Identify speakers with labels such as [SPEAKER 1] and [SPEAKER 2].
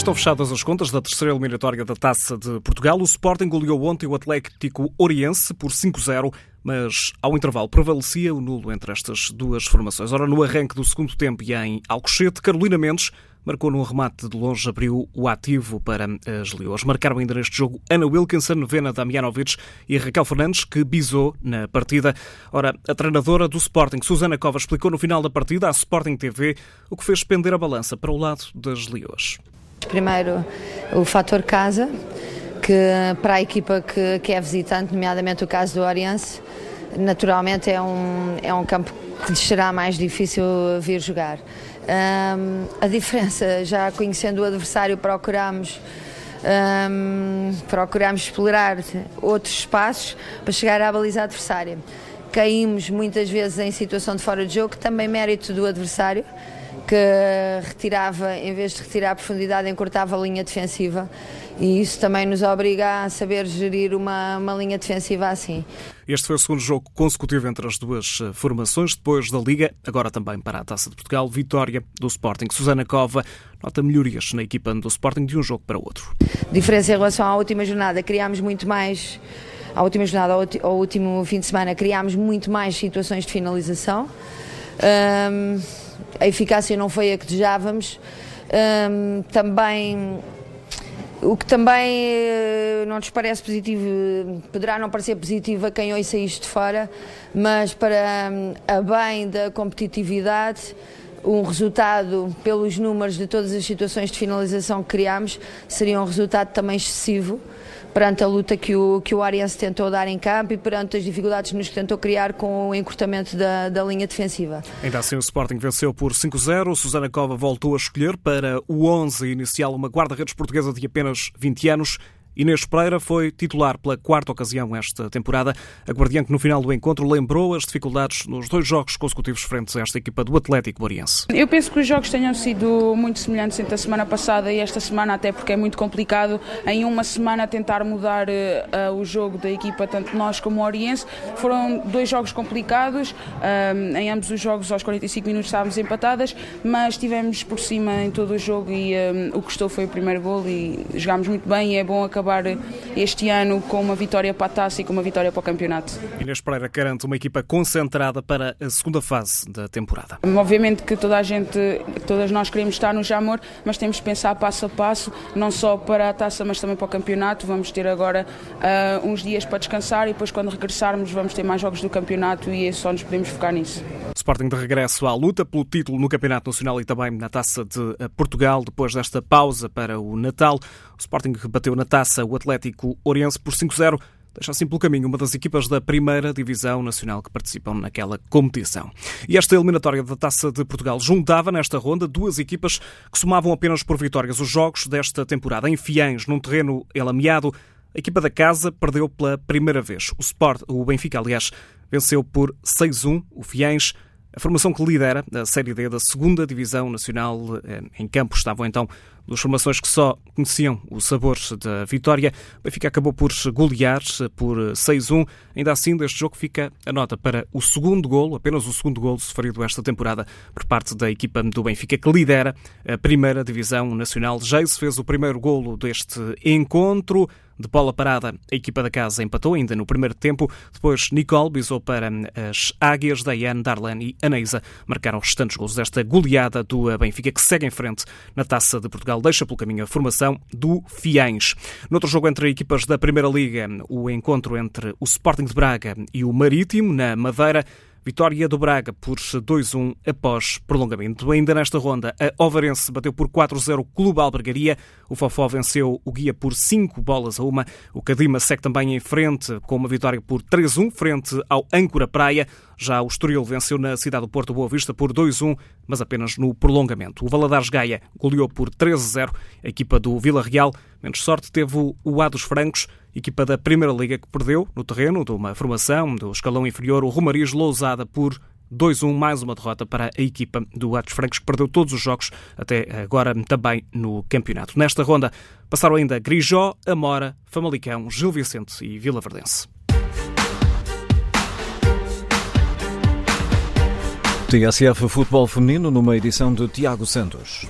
[SPEAKER 1] Estão fechadas as contas da terceira eliminatória da Taça de Portugal. O Sporting goleou ontem o Atlético Oriense por 5-0, mas ao intervalo prevalecia o nulo entre estas duas formações. Ora, no arranque do segundo tempo e em Alcochete, Carolina Mendes marcou num remate de longe, abriu o ativo para as Leões. Marcaram ainda neste jogo Ana Wilkinson, Vena Damianovic e Raquel Fernandes, que bisou na partida. Ora, a treinadora do Sporting, Susana Cova, explicou no final da partida à Sporting TV o que fez pender a balança para o lado das Leões.
[SPEAKER 2] Primeiro, o fator casa, que para a equipa que, que é visitante, nomeadamente o caso do Oriense, naturalmente é um, é um campo que lhes será mais difícil vir jogar. Um, a diferença, já conhecendo o adversário, procuramos, um, procuramos explorar outros espaços para chegar à baliza adversária. Caímos muitas vezes em situação de fora de jogo, também mérito do adversário, que retirava, em vez de retirar a profundidade, encurtava a linha defensiva e isso também nos obriga a saber gerir uma, uma linha defensiva assim.
[SPEAKER 1] Este foi o segundo jogo consecutivo entre as duas eh, formações, depois da Liga, agora também para a Taça de Portugal, vitória do Sporting. Susana Cova nota melhorias na equipa do Sporting de um jogo para o outro.
[SPEAKER 2] Diferença em relação à última jornada, criámos muito mais, à última jornada, ao último fim de semana, criámos muito mais situações de finalização. Um, a eficácia não foi a que desejávamos. Um, também o que também eh, não nos parece positivo, poderá não parecer positivo a quem ouça isto de fora, mas para hum, a bem da competitividade, um resultado, pelos números de todas as situações de finalização que criámos, seria um resultado também excessivo perante a luta que o, que o Ariense tentou dar em campo e perante as dificuldades que nos tentou criar com o encurtamento da, da linha defensiva.
[SPEAKER 1] Ainda assim, o Sporting venceu por 5-0. Susana Cova voltou a escolher para o 11 inicial uma guarda-redes portuguesa de apenas 20 anos. Inês Pereira foi titular pela quarta ocasião esta temporada. A guardiã que no final do encontro lembrou as dificuldades nos dois jogos consecutivos frente a esta equipa do Atlético Boriense.
[SPEAKER 3] Eu penso que os jogos tenham sido muito semelhantes entre a semana passada e esta semana, até porque é muito complicado em uma semana tentar mudar uh, o jogo da equipa, tanto nós como o Oriense. Foram dois jogos complicados, uh, em ambos os jogos aos 45 minutos estávamos empatadas, mas estivemos por cima em todo o jogo e uh, o que custou foi o primeiro gol e jogámos muito bem e é bom acabar acabar este ano com uma vitória para a taça e com uma vitória para o campeonato.
[SPEAKER 1] Inês Pereira garante uma equipa concentrada para a segunda fase da temporada.
[SPEAKER 3] Obviamente que toda a gente, todas nós queremos estar no Jamor, mas temos que pensar passo a passo, não só para a taça, mas também para o campeonato. Vamos ter agora uh, uns dias para descansar e depois, quando regressarmos, vamos ter mais jogos do campeonato e só nos podemos focar nisso.
[SPEAKER 1] Sporting de regresso à luta pelo título no Campeonato Nacional e também na Taça de eh, Portugal, depois desta pausa para o Natal. O Sporting bateu na taça o Atlético Oriense por 5-0 deixa assim pelo caminho uma das equipas da primeira divisão nacional que participam naquela competição. E esta eliminatória da Taça de Portugal juntava nesta ronda duas equipas que somavam apenas por vitórias os jogos desta temporada. Em Fiães, num terreno elameado, a equipa da casa perdeu pela primeira vez. O Sport, o Benfica, aliás, venceu por 6-1 o Fiães. A formação que lidera a Série D da segunda Divisão Nacional eh, em campo estavam então duas formações que só conheciam o sabor da vitória. O Benfica acabou por golear por 6-1. Ainda assim, deste jogo fica a nota para o segundo golo, apenas o segundo golo sofrido esta temporada por parte da equipa do Benfica, que lidera a primeira Divisão Nacional. Jace fez o primeiro golo deste encontro. De bola parada, a equipa da casa empatou ainda no primeiro tempo. Depois, Nicole bisou para as Águias, Diane, Darlene e Aneisa marcaram os restantes gols desta goleada do Benfica, que segue em frente na Taça de Portugal. Deixa pelo caminho a formação do Fiães. Noutro jogo entre equipas da Primeira Liga, o encontro entre o Sporting de Braga e o Marítimo, na Madeira, Vitória do Braga por 2-1 após prolongamento. Ainda nesta ronda, a Ovarense bateu por 4-0 o Clube Albergaria. O Fofó venceu o Guia por 5 bolas a uma. O Cadima segue também em frente com uma vitória por 3-1 frente ao Âncora Praia. Já o Estoril venceu na cidade do Porto Boa Vista por 2-1, mas apenas no prolongamento. O Valadares Gaia goleou por 3-0 a equipa do Vila Real. Menos sorte teve o A dos Francos, equipa da Primeira Liga que perdeu no terreno de uma formação do escalão inferior, o Romariz Lousada por 2-1, mais uma derrota para a equipa do Atos Francos, que perdeu todos os jogos até agora também no campeonato. Nesta ronda passaram ainda Grijó, Amora, Famalicão, Gil Vicente e Vila Verdense.
[SPEAKER 4] TSF Futebol Feminino numa edição de Tiago Santos.